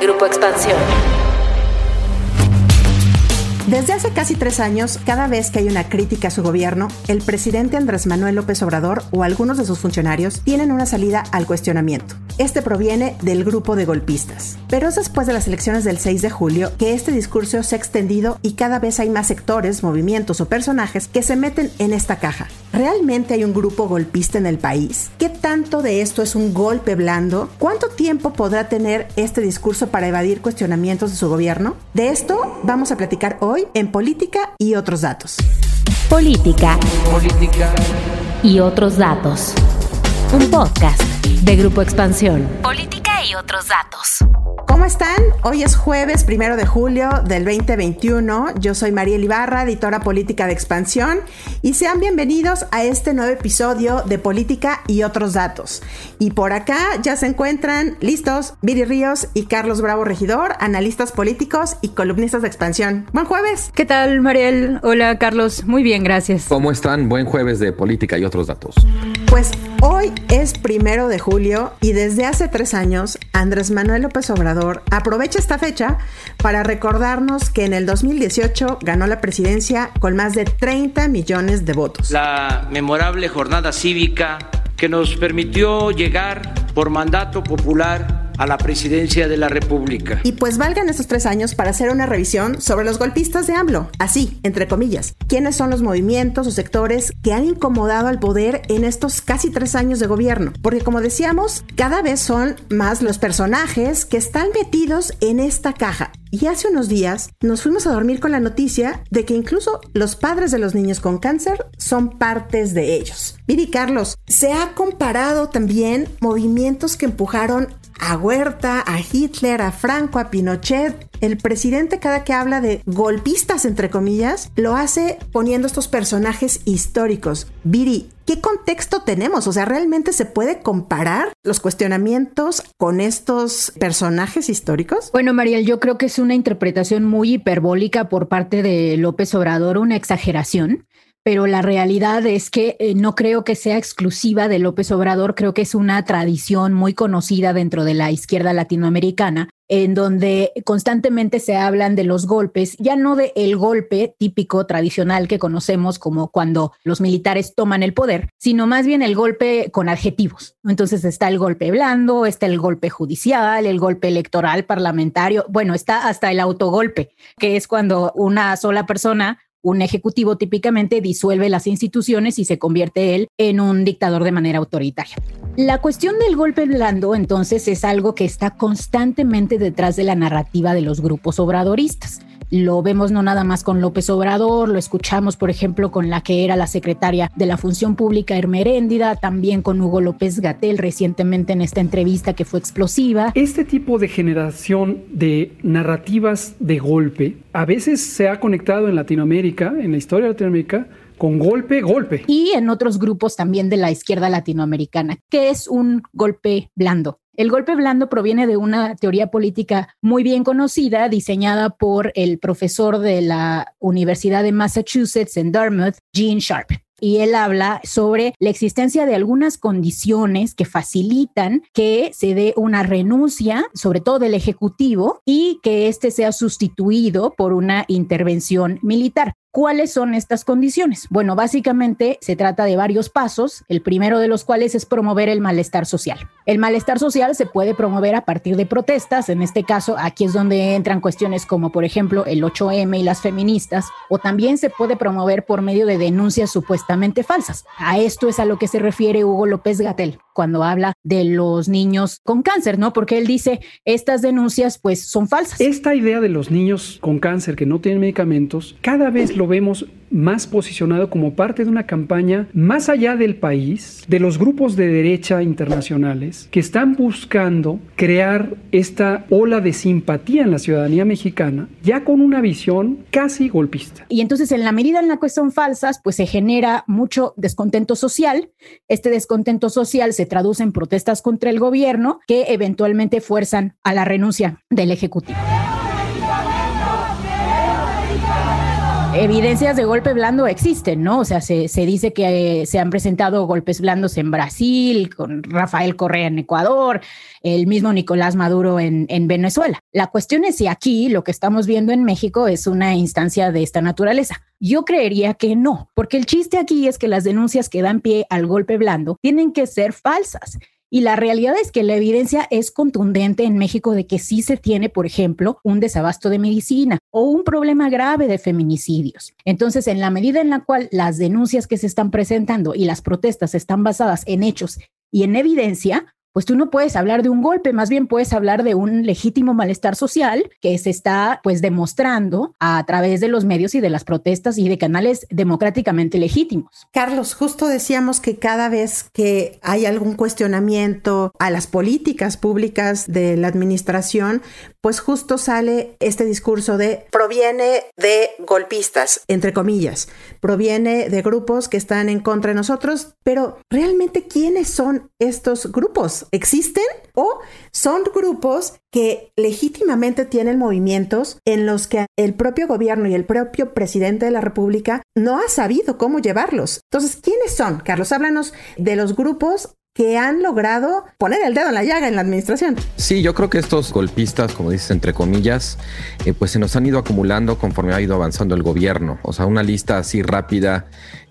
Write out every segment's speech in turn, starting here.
Grupo Expansión. Desde hace casi tres años, cada vez que hay una crítica a su gobierno, el presidente Andrés Manuel López Obrador o algunos de sus funcionarios tienen una salida al cuestionamiento. Este proviene del grupo de golpistas. Pero es después de las elecciones del 6 de julio que este discurso se ha extendido y cada vez hay más sectores, movimientos o personajes que se meten en esta caja. ¿Realmente hay un grupo golpista en el país? ¿Qué tanto de esto es un golpe blando? ¿Cuánto tiempo podrá tener este discurso para evadir cuestionamientos de su gobierno? De esto vamos a platicar hoy en Política y otros datos. Política. Política. Y otros datos. Un podcast de Grupo Expansión. Política y otros datos. ¿Cómo están? Hoy es jueves primero de julio del 2021. Yo soy Mariel Ibarra, editora política de Expansión, y sean bienvenidos a este nuevo episodio de Política y otros datos. Y por acá ya se encuentran listos Viri Ríos y Carlos Bravo Regidor, analistas políticos y columnistas de Expansión. Buen jueves. ¿Qué tal, Mariel? Hola, Carlos. Muy bien, gracias. ¿Cómo están? Buen jueves de Política y otros datos. Pues hoy es primero de julio y desde hace tres años Andrés Manuel López Obrador aprovecha esta fecha para recordarnos que en el 2018 ganó la presidencia con más de 30 millones de votos. La memorable jornada cívica que nos permitió llegar por mandato popular a la presidencia de la República. Y pues valgan estos tres años para hacer una revisión sobre los golpistas de AMLO, así, entre comillas. ¿Quiénes son los movimientos o sectores que han incomodado al poder en estos casi tres años de gobierno? Porque como decíamos, cada vez son más los personajes que están metidos en esta caja. Y hace unos días nos fuimos a dormir con la noticia de que incluso los padres de los niños con cáncer son partes de ellos. Viri Carlos, se ha comparado también movimientos que empujaron a Huerta, a Hitler, a Franco, a Pinochet. El presidente cada que habla de golpistas, entre comillas, lo hace poniendo estos personajes históricos. Viri, ¿qué contexto tenemos? O sea, ¿realmente se puede comparar los cuestionamientos con estos personajes históricos? Bueno, Mariel, yo creo que es una interpretación muy hiperbólica por parte de López Obrador, una exageración pero la realidad es que eh, no creo que sea exclusiva de López Obrador, creo que es una tradición muy conocida dentro de la izquierda latinoamericana, en donde constantemente se hablan de los golpes, ya no de el golpe típico tradicional que conocemos como cuando los militares toman el poder, sino más bien el golpe con adjetivos. Entonces está el golpe blando, está el golpe judicial, el golpe electoral parlamentario, bueno, está hasta el autogolpe, que es cuando una sola persona un ejecutivo típicamente disuelve las instituciones y se convierte él en un dictador de manera autoritaria. La cuestión del golpe blando entonces es algo que está constantemente detrás de la narrativa de los grupos obradoristas. Lo vemos no nada más con López Obrador, lo escuchamos, por ejemplo, con la que era la secretaria de la Función Pública Hermeréndida, también con Hugo López Gatel recientemente en esta entrevista que fue explosiva. Este tipo de generación de narrativas de golpe a veces se ha conectado en Latinoamérica, en la historia de Latinoamérica, con golpe, golpe. Y en otros grupos también de la izquierda latinoamericana, que es un golpe blando. El golpe blando proviene de una teoría política muy bien conocida, diseñada por el profesor de la Universidad de Massachusetts en Dartmouth, Gene Sharp y él habla sobre la existencia de algunas condiciones que facilitan que se dé una renuncia, sobre todo del Ejecutivo, y que éste sea sustituido por una intervención militar. ¿Cuáles son estas condiciones? Bueno, básicamente se trata de varios pasos, el primero de los cuales es promover el malestar social. El malestar social se puede promover a partir de protestas, en este caso aquí es donde entran cuestiones como por ejemplo el 8M y las feministas, o también se puede promover por medio de denuncias supuestamente falsas. A esto es a lo que se refiere Hugo López Gatel cuando habla de los niños con cáncer, ¿no? Porque él dice, estas denuncias pues son falsas. Esta idea de los niños con cáncer que no tienen medicamentos, cada vez lo vemos más posicionado como parte de una campaña más allá del país, de los grupos de derecha internacionales que están buscando crear esta ola de simpatía en la ciudadanía mexicana, ya con una visión casi golpista. Y entonces en la medida en la que son falsas, pues se genera mucho descontento social. Este descontento social se traduce en protestas contra el gobierno que eventualmente fuerzan a la renuncia del Ejecutivo. Evidencias de golpe blando existen, ¿no? O sea, se, dice que eh, se han presentado golpes blandos en Brasil, con Rafael Correa en Ecuador, el mismo Nicolás Maduro en, en Venezuela. La cuestión es si aquí lo que estamos viendo en México es una instancia de esta naturaleza. Yo creería que no, porque el chiste aquí es que las denuncias que dan pie al golpe blando tienen que ser falsas. Y la realidad es que la evidencia es contundente en México de que sí se tiene, por ejemplo, un desabasto de medicina o un problema grave de feminicidios. Entonces, en la medida en la cual las denuncias que se están presentando y las protestas están basadas en hechos y en evidencia, pues tú no puedes hablar de un golpe, más bien puedes hablar de un legítimo malestar social que se está pues demostrando a través de los medios y de las protestas y de canales democráticamente legítimos. Carlos, justo decíamos que cada vez que hay algún cuestionamiento a las políticas públicas de la administración, pues justo sale este discurso de proviene de golpistas, entre comillas, proviene de grupos que están en contra de nosotros, pero realmente ¿quiénes son estos grupos? ¿Existen o son grupos que legítimamente tienen movimientos en los que el propio gobierno y el propio presidente de la República no ha sabido cómo llevarlos? Entonces, ¿quiénes son? Carlos, háblanos de los grupos que han logrado poner el dedo en la llaga en la administración. Sí, yo creo que estos golpistas, como dices, entre comillas, eh, pues se nos han ido acumulando conforme ha ido avanzando el gobierno. O sea, una lista así rápida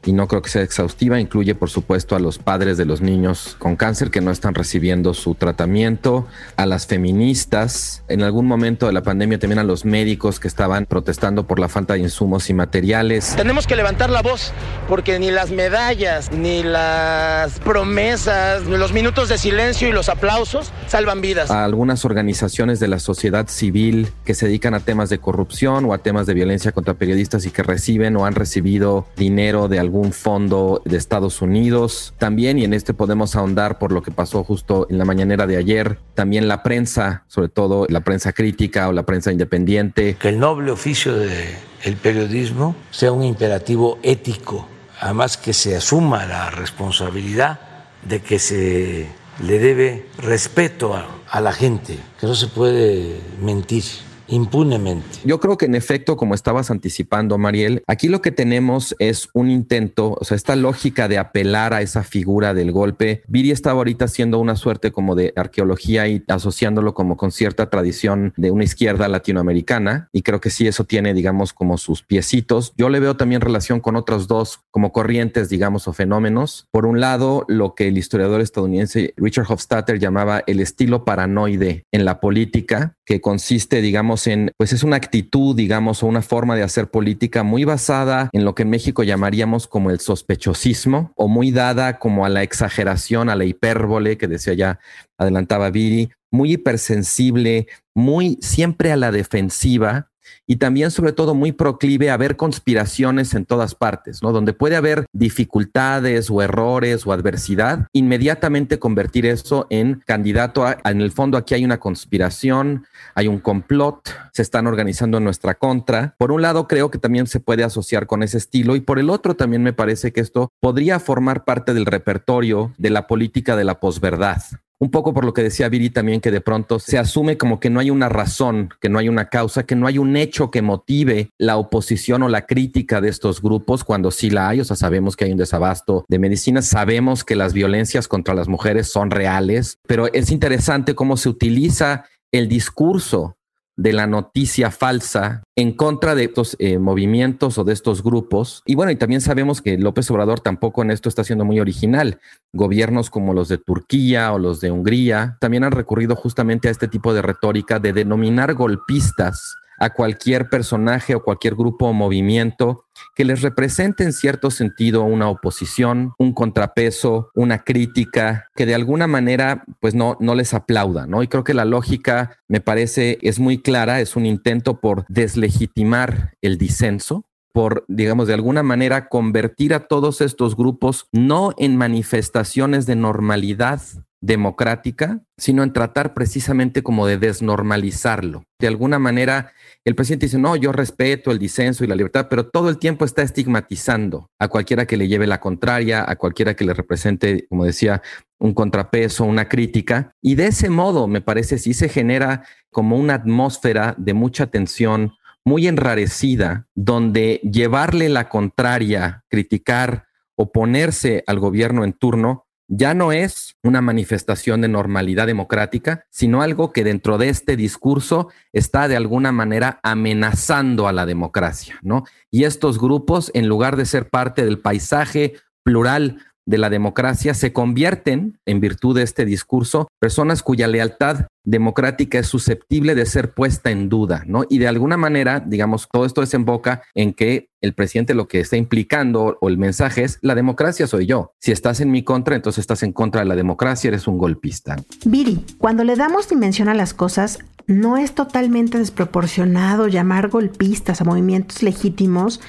y no creo que sea exhaustiva. Incluye, por supuesto, a los padres de los niños con cáncer que no están recibiendo su tratamiento, a las feministas, en algún momento de la pandemia también a los médicos que estaban protestando por la falta de insumos y materiales. Tenemos que levantar la voz porque ni las medallas, ni las promesas, ni los minutos de silencio y los aplausos salvan vidas. A algunas organizaciones de la sociedad civil que se dedican a temas de corrupción o a temas de violencia contra periodistas y que reciben o han recibido dinero de algún fondo de Estados Unidos también, y en este podemos ahondar por lo que pasó justo en la mañanera de ayer, también la prensa, sobre todo la prensa crítica o la prensa independiente. Que el noble oficio del periodismo sea un imperativo ético, además que se asuma la responsabilidad de que se le debe respeto a la gente, que no se puede mentir impunemente. Yo creo que en efecto, como estabas anticipando, Mariel, aquí lo que tenemos es un intento, o sea, esta lógica de apelar a esa figura del golpe. Viri estaba ahorita haciendo una suerte como de arqueología y asociándolo como con cierta tradición de una izquierda latinoamericana, y creo que sí, eso tiene, digamos, como sus piecitos. Yo le veo también relación con otros dos como corrientes, digamos, o fenómenos. Por un lado, lo que el historiador estadounidense Richard Hofstadter llamaba el estilo paranoide en la política, que consiste, digamos, en, pues es una actitud, digamos, o una forma de hacer política muy basada en lo que en México llamaríamos como el sospechosismo o muy dada como a la exageración, a la hipérbole que decía ya, adelantaba Viri, muy hipersensible, muy siempre a la defensiva y también sobre todo muy proclive a ver conspiraciones en todas partes, ¿no? Donde puede haber dificultades o errores o adversidad, inmediatamente convertir eso en candidato a, en el fondo aquí hay una conspiración, hay un complot, se están organizando en nuestra contra. Por un lado creo que también se puede asociar con ese estilo y por el otro también me parece que esto podría formar parte del repertorio de la política de la posverdad, un poco por lo que decía Viri también, que de pronto se asume como que no hay una razón, que no hay una causa, que no hay un hecho que motive la oposición o la crítica de estos grupos cuando sí la hay. O sea, sabemos que hay un desabasto de medicinas, sabemos que las violencias contra las mujeres son reales, pero es interesante cómo se utiliza el discurso de la noticia falsa en contra de estos eh, movimientos o de estos grupos. Y bueno, y también sabemos que López Obrador tampoco en esto está siendo muy original. Gobiernos como los de Turquía o los de Hungría también han recurrido justamente a este tipo de retórica de denominar golpistas a cualquier personaje o cualquier grupo o movimiento que les represente en cierto sentido una oposición, un contrapeso, una crítica, que de alguna manera pues no, no les aplauda, ¿no? Y creo que la lógica me parece es muy clara, es un intento por deslegitimar el disenso, por, digamos, de alguna manera convertir a todos estos grupos no en manifestaciones de normalidad democrática, sino en tratar precisamente como de desnormalizarlo. De alguna manera, el presidente dice, no, yo respeto el disenso y la libertad, pero todo el tiempo está estigmatizando a cualquiera que le lleve la contraria, a cualquiera que le represente, como decía, un contrapeso, una crítica. Y de ese modo, me parece, sí se genera como una atmósfera de mucha tensión, muy enrarecida, donde llevarle la contraria, criticar, oponerse al gobierno en turno, ya no es una manifestación de normalidad democrática, sino algo que dentro de este discurso está de alguna manera amenazando a la democracia, ¿no? Y estos grupos, en lugar de ser parte del paisaje plural de la democracia se convierten, en virtud de este discurso, personas cuya lealtad democrática es susceptible de ser puesta en duda, ¿no? Y de alguna manera, digamos, todo esto desemboca en que el presidente lo que está implicando o el mensaje es, la democracia soy yo. Si estás en mi contra, entonces estás en contra de la democracia, eres un golpista. Viri, cuando le damos dimensión a las cosas, no es totalmente desproporcionado llamar golpistas a movimientos legítimos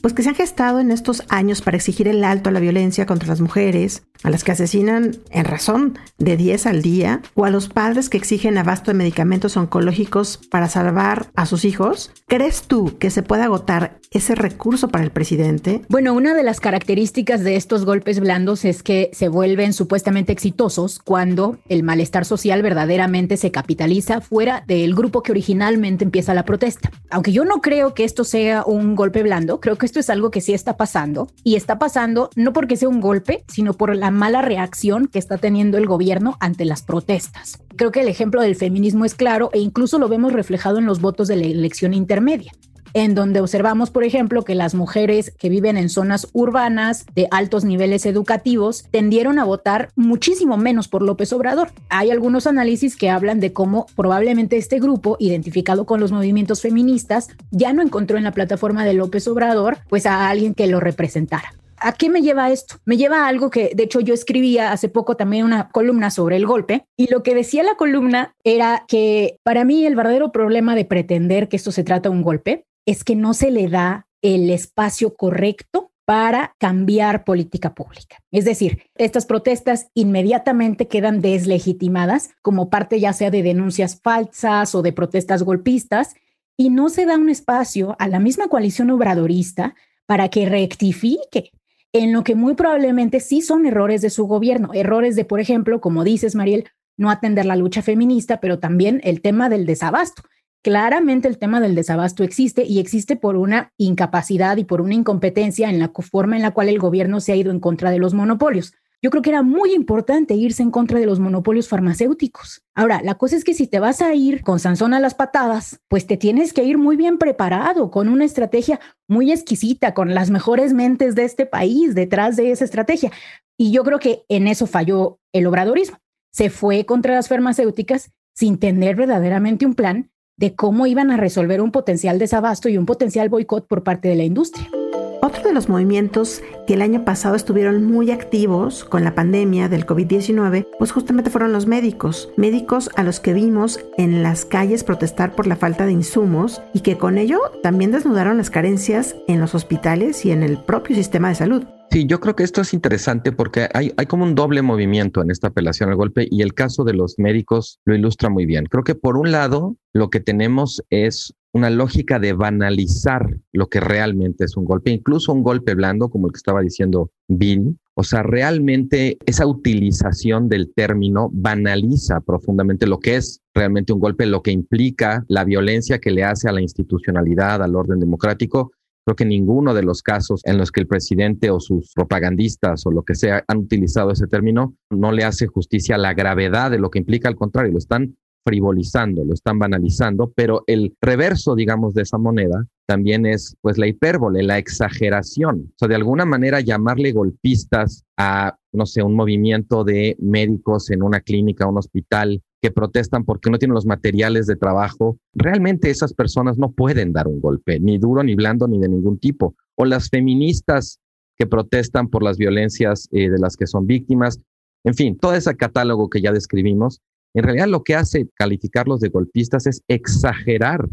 pues que se han gestado en estos años para exigir el alto a la violencia contra las mujeres, a las que asesinan en razón de 10 al día, o a los padres que exigen abasto de medicamentos oncológicos para salvar a sus hijos? ¿Crees tú que se puede agotar ese recurso para el presidente? Bueno, una de las características de estos golpes blandos es que se vuelven supuestamente exitosos cuando el malestar social verdaderamente se capitaliza fuera del grupo que originalmente empieza la protesta. Aunque yo no creo que esto sea un golpe blando, creo esto es algo que sí está pasando y está pasando no porque sea un golpe, sino por la mala reacción que está teniendo el gobierno ante las protestas. Creo que el ejemplo del feminismo es claro e incluso lo vemos reflejado en los votos de la elección intermedia en donde observamos, por ejemplo, que las mujeres que viven en zonas urbanas de altos niveles educativos tendieron a votar muchísimo menos por López Obrador. Hay algunos análisis que hablan de cómo probablemente este grupo, identificado con los movimientos feministas, ya no encontró en la plataforma de López Obrador pues a alguien que lo representara. ¿A qué me lleva esto? Me lleva a algo que, de hecho, yo escribía hace poco también una columna sobre el golpe y lo que decía la columna era que para mí el verdadero problema de pretender que esto se trata de un golpe es que no se le da el espacio correcto para cambiar política pública. Es decir, estas protestas inmediatamente quedan deslegitimadas como parte ya sea de denuncias falsas o de protestas golpistas y no se da un espacio a la misma coalición obradorista para que rectifique en lo que muy probablemente sí son errores de su gobierno, errores de, por ejemplo, como dices, Mariel, no atender la lucha feminista, pero también el tema del desabasto. Claramente el tema del desabasto existe y existe por una incapacidad y por una incompetencia en la forma en la cual el gobierno se ha ido en contra de los monopolios. Yo creo que era muy importante irse en contra de los monopolios farmacéuticos. Ahora, la cosa es que si te vas a ir con Sansón a las patadas, pues te tienes que ir muy bien preparado, con una estrategia muy exquisita, con las mejores mentes de este país detrás de esa estrategia. Y yo creo que en eso falló el obradorismo. Se fue contra las farmacéuticas sin tener verdaderamente un plan de cómo iban a resolver un potencial desabasto y un potencial boicot por parte de la industria. Otro de los movimientos que el año pasado estuvieron muy activos con la pandemia del COVID-19, pues justamente fueron los médicos, médicos a los que vimos en las calles protestar por la falta de insumos y que con ello también desnudaron las carencias en los hospitales y en el propio sistema de salud. Sí, yo creo que esto es interesante porque hay, como un doble movimiento en esta apelación al golpe y el caso de los médicos lo ilustra muy bien. Creo que por un lado lo que tenemos es una lógica de banalizar lo que realmente es un golpe, incluso un golpe blando, como el que estaba diciendo Bill. O sea, realmente esa utilización del término banaliza profundamente lo que es realmente un golpe, lo que implica la violencia que le hace a la institucionalidad, al orden democrático. Creo que ninguno de los casos en los que el presidente o sus propagandistas o lo que sea han utilizado ese término no le hace justicia a la gravedad de lo que implica, al contrario, lo están frivolizando, lo están banalizando, pero el reverso, digamos, de esa moneda también es pues la hipérbole, la exageración. O sea, de alguna manera llamarle golpistas a, no sé, un movimiento de médicos en una clínica, un hospital que protestan porque no tienen los materiales de trabajo, realmente esas personas no pueden dar un golpe, ni duro, ni blando, ni de ningún tipo. O las feministas que protestan por las violencias eh, de las que son víctimas. En fin, todo ese catálogo que ya describimos en realidad lo que hace calificarlos de golpistas es exagerar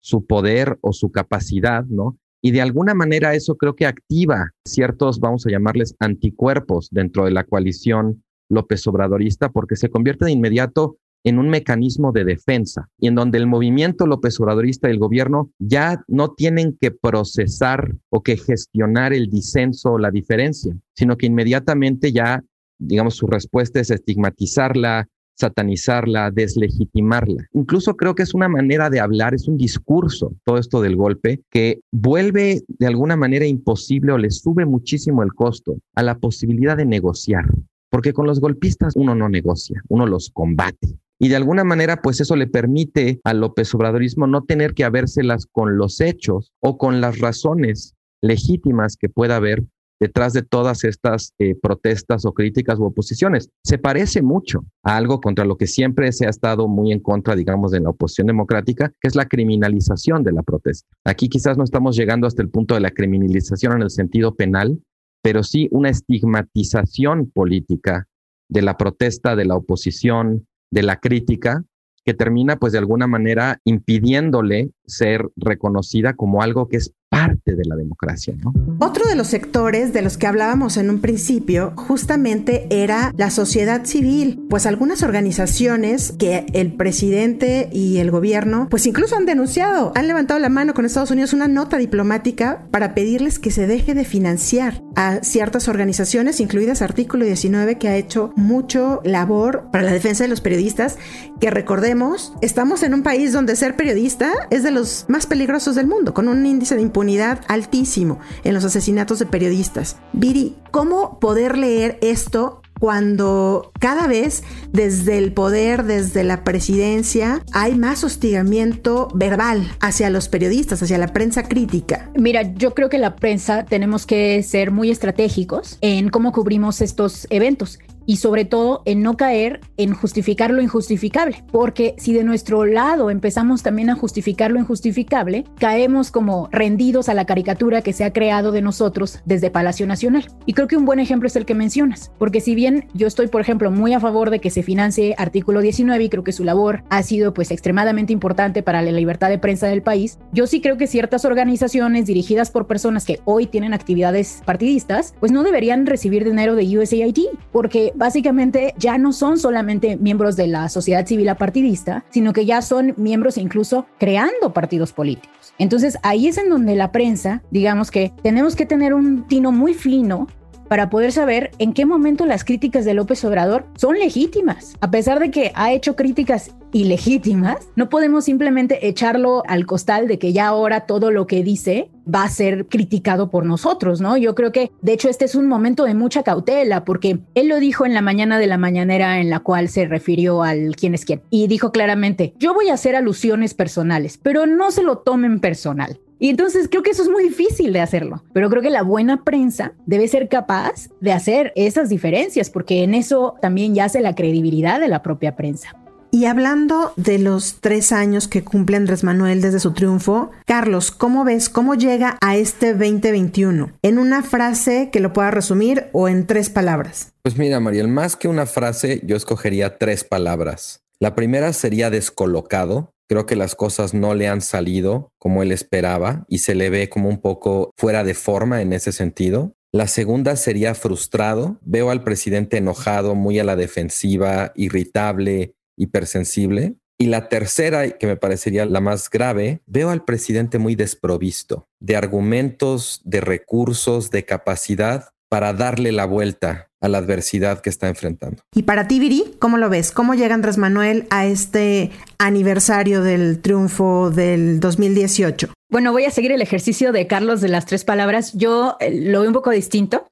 su poder o su capacidad, ¿no? Y de alguna manera eso creo que activa ciertos, vamos a llamarles, anticuerpos dentro de la coalición López Obradorista, porque se convierte de inmediato en un mecanismo de defensa y en donde el movimiento López Obradorista y el gobierno ya no tienen que procesar o que gestionar el disenso o la diferencia, sino que inmediatamente ya, digamos, su respuesta es estigmatizarla, satanizarla, deslegitimarla. Incluso creo que es una manera de hablar, es un discurso, todo esto del golpe, que vuelve de alguna manera imposible o le sube muchísimo el costo a la posibilidad de negociar. Porque con los golpistas uno no negocia, uno los combate. Y de alguna manera, pues eso le permite al López Obradorismo no tener que habérselas con los hechos o con las razones legítimas que pueda haber detrás de todas estas eh, protestas o críticas u oposiciones. Se parece mucho a algo contra lo que siempre se ha estado muy en contra, digamos, de la oposición democrática, que es la criminalización de la protesta. Aquí quizás no estamos llegando hasta el punto de la criminalización en el sentido penal, pero sí una estigmatización política de la protesta, de la oposición, de la crítica, que termina pues de alguna manera impidiéndole ser reconocida como algo que es parte de la democracia. ¿no? Otro de los sectores de los que hablábamos en un principio justamente era la sociedad civil, pues algunas organizaciones que el presidente y el gobierno pues incluso han denunciado, han levantado la mano con Estados Unidos una nota diplomática para pedirles que se deje de financiar a ciertas organizaciones, incluidas Artículo 19, que ha hecho mucho labor para la defensa de los periodistas, que recordemos, estamos en un país donde ser periodista es de los más peligrosos del mundo, con un índice de impunidad altísimo en los asesinatos de periodistas. Viri, ¿cómo poder leer esto cuando cada vez desde el poder, desde la presidencia, hay más hostigamiento verbal hacia los periodistas, hacia la prensa crítica. Mira, yo creo que la prensa tenemos que ser muy estratégicos en cómo cubrimos estos eventos y sobre todo en no caer en justificar lo injustificable, porque si de nuestro lado empezamos también a justificar lo injustificable, caemos como rendidos a la caricatura que se ha creado de nosotros desde Palacio Nacional. Y creo que un buen ejemplo es el que mencionas, porque si bien yo estoy, por ejemplo, muy a favor de que se financie artículo 19 y creo que su labor ha sido pues extremadamente importante para la libertad de prensa del país, yo sí creo que ciertas organizaciones dirigidas por personas que hoy tienen actividades partidistas, pues no deberían recibir dinero de USAID, porque básicamente ya no son solamente miembros de la sociedad civil apartidista, sino que ya son miembros incluso creando partidos políticos. Entonces ahí es en donde la prensa, digamos que tenemos que tener un tino muy fino para poder saber en qué momento las críticas de López Obrador son legítimas. A pesar de que ha hecho críticas ilegítimas, no podemos simplemente echarlo al costal de que ya ahora todo lo que dice va a ser criticado por nosotros, ¿no? Yo creo que, de hecho, este es un momento de mucha cautela, porque él lo dijo en la mañana de la mañanera en la cual se refirió al quién es quién, y dijo claramente, yo voy a hacer alusiones personales, pero no se lo tomen personal. Y entonces creo que eso es muy difícil de hacerlo, pero creo que la buena prensa debe ser capaz de hacer esas diferencias, porque en eso también yace la credibilidad de la propia prensa. Y hablando de los tres años que cumple Andrés Manuel desde su triunfo, Carlos, ¿cómo ves cómo llega a este 2021? En una frase que lo pueda resumir o en tres palabras. Pues mira, Mariel, más que una frase, yo escogería tres palabras. La primera sería descolocado, Creo que las cosas no le han salido como él esperaba y se le ve como un poco fuera de forma en ese sentido. La segunda sería frustrado. Veo al presidente enojado, muy a la defensiva, irritable, hipersensible. Y la tercera, que me parecería la más grave, veo al presidente muy desprovisto de argumentos, de recursos, de capacidad para darle la vuelta a la adversidad que está enfrentando. Y para ti, Viri, ¿cómo lo ves? ¿Cómo llega Andrés Manuel a este aniversario del triunfo del 2018? Bueno, voy a seguir el ejercicio de Carlos de las tres palabras. Yo eh, lo veo un poco distinto.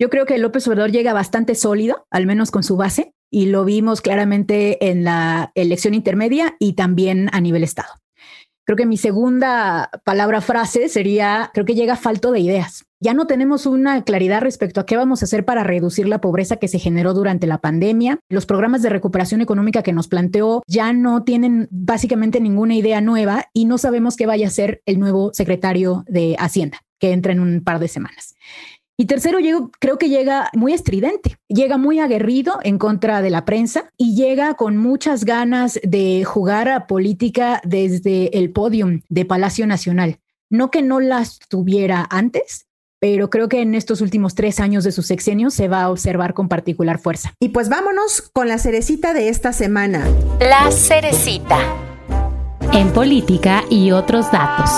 Yo creo que López Obrador llega bastante sólido, al menos con su base, y lo vimos claramente en la elección intermedia y también a nivel Estado. Creo que mi segunda palabra frase sería, creo que llega falto de ideas. Ya no tenemos una claridad respecto a qué vamos a hacer para reducir la pobreza que se generó durante la pandemia. Los programas de recuperación económica que nos planteó ya no tienen básicamente ninguna idea nueva y no sabemos qué vaya a ser el nuevo secretario de Hacienda, que entra en un par de semanas. Y tercero, creo que llega muy estridente, llega muy aguerrido en contra de la prensa y llega con muchas ganas de jugar a política desde el podium de Palacio Nacional. No que no las tuviera antes, pero creo que en estos últimos tres años de su sexenio se va a observar con particular fuerza. Y pues vámonos con la cerecita de esta semana. La cerecita. En política y otros datos.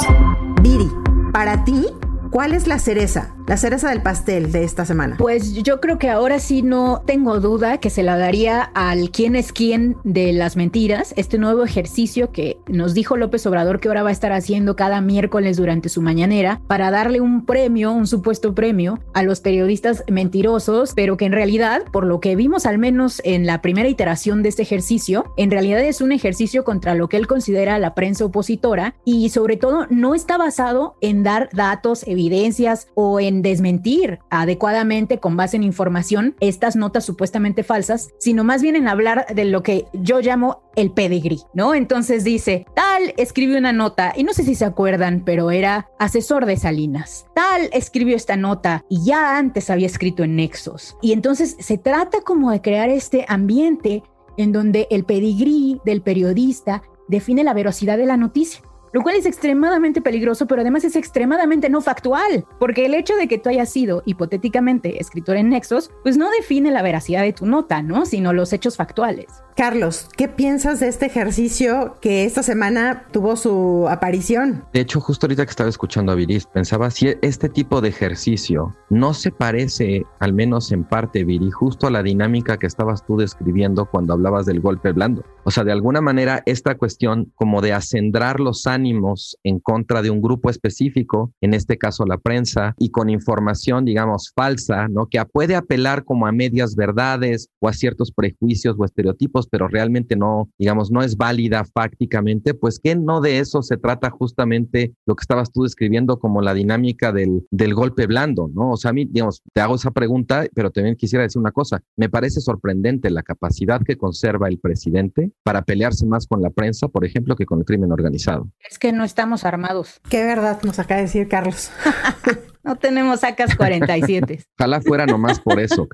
Viri, para ti, ¿cuál es la cereza? La cereza del pastel de esta semana? Pues yo creo que ahora sí no tengo duda que se la daría al quién es quién de las mentiras, este nuevo ejercicio que nos dijo López Obrador que ahora va a estar haciendo cada miércoles durante su mañanera para darle un premio, un supuesto premio a los periodistas mentirosos, pero que en realidad, por lo que vimos al menos en la primera iteración de este ejercicio, en realidad es un ejercicio contra lo que él considera la prensa opositora y sobre todo no está basado en dar datos, evidencias o en desmentir adecuadamente con base en información estas notas supuestamente falsas, sino más bien en hablar de lo que yo llamo el pedigrí, ¿no? Entonces dice, tal escribió una nota, y no sé si se acuerdan, pero era asesor de Salinas. Tal escribió esta nota y ya antes había escrito en Nexos. Y entonces se trata como de crear este ambiente en donde el pedigrí del periodista define la veracidad de la noticia lo cual es extremadamente peligroso, pero además es extremadamente no factual, porque el hecho de que tú hayas sido hipotéticamente escritor en Nexos, pues no define la veracidad de tu nota, ¿no? Sino los hechos factuales. Carlos, ¿qué piensas de este ejercicio que esta semana tuvo su aparición? De hecho, justo ahorita que estaba escuchando a Viris, pensaba si este tipo de ejercicio no se parece, al menos en parte, Viri, justo a la dinámica que estabas tú describiendo cuando hablabas del golpe blando. O sea, de alguna manera, esta cuestión como de acendrar los ánimos en contra de un grupo específico, en este caso la prensa, y con información, digamos, falsa, ¿no? Que puede apelar como a medias verdades o a ciertos prejuicios o estereotipos pero realmente no, digamos, no es válida fácticamente, pues que no de eso se trata justamente lo que estabas tú describiendo como la dinámica del, del golpe blando, ¿no? O sea, a mí, digamos, te hago esa pregunta, pero también quisiera decir una cosa, me parece sorprendente la capacidad que conserva el presidente para pelearse más con la prensa, por ejemplo, que con el crimen organizado. Es que no estamos armados. Qué verdad nos acaba de decir Carlos. No tenemos sacas 47. Ojalá fuera nomás por eso.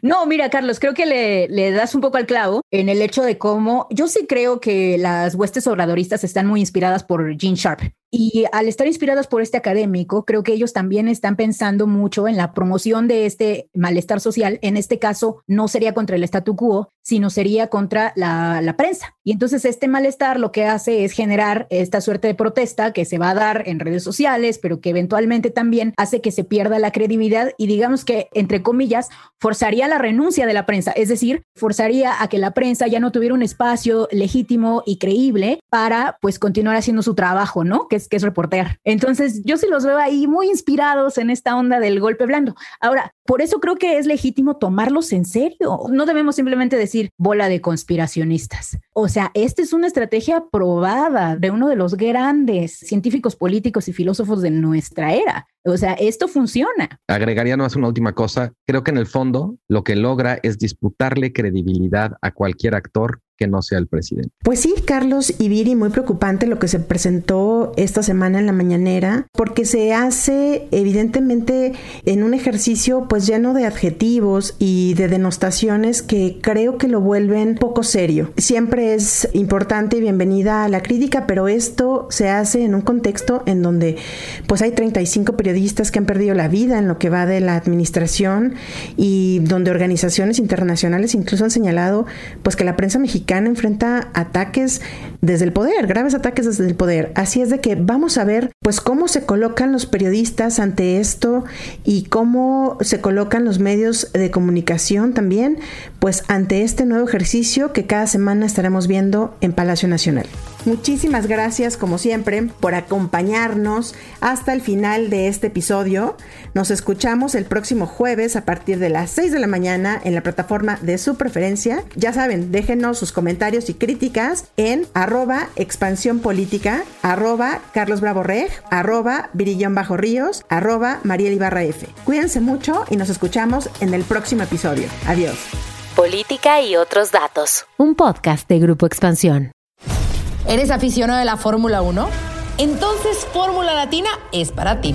No, mira, Carlos, creo que le, le, das un poco al clavo en el hecho de cómo yo sí creo que las huestes obradoristas están muy inspiradas por Gene Sharp. Y al estar inspirados por este académico, creo que ellos también están pensando mucho en la promoción de este malestar social. En este caso, no sería contra el statu quo, sino sería contra la, prensa. Y entonces este malestar lo que hace es generar esta suerte de protesta que se va a dar en redes sociales, pero que eventualmente también hace que se pierda la credibilidad y digamos que, entre comillas, forzaría la renuncia de la prensa. Es decir, forzaría a que la prensa ya no tuviera un espacio legítimo y creíble para pues continuar haciendo su trabajo, ¿no? Que es reportear. Entonces, yo sí los veo ahí muy inspirados en esta onda del golpe blando. Ahora, por eso creo que es legítimo tomarlos en serio. No debemos simplemente decir bola de conspiracionistas. O sea, esta es una estrategia probada de uno de los grandes científicos políticos y filósofos de nuestra era. O sea, esto funciona. Agregaría nomás una última cosa. Creo que en el fondo lo que logra es disputarle credibilidad a cualquier actor que no sea el presidente. Pues sí, Carlos y Viri, muy preocupante lo que se presentó esta semana en la mañanera, porque se hace evidentemente en un ejercicio pues lleno de adjetivos y de denostaciones que creo que lo vuelven poco serio. Siempre es importante y bienvenida a la crítica, pero esto se hace en un contexto en donde pues hay 35 periodistas que han perdido la vida en lo que va de la administración y donde organizaciones internacionales incluso han señalado pues que la prensa mexicana enfrenta ataques desde el poder, graves ataques desde el poder. Así es de que vamos a ver pues cómo se colocan los periodistas ante esto y cómo se colocan los medios de comunicación también pues ante este nuevo ejercicio que cada semana estaremos viendo en Palacio Nacional. Muchísimas gracias como siempre por acompañarnos hasta el final de este episodio. Nos escuchamos el próximo jueves a partir de las 6 de la mañana en la plataforma de su preferencia. Ya saben, déjenos sus comentarios y críticas en arroba expansión política, arroba Carlos Bravo Reg, arroba Virillón Bajo Ríos, arroba Mariel Ibarra F. Cuídense mucho y nos escuchamos en el próximo episodio. Adiós. Política y otros datos. Un podcast de Grupo Expansión. ¿Eres aficionado de la Fórmula 1? Entonces Fórmula Latina es para ti.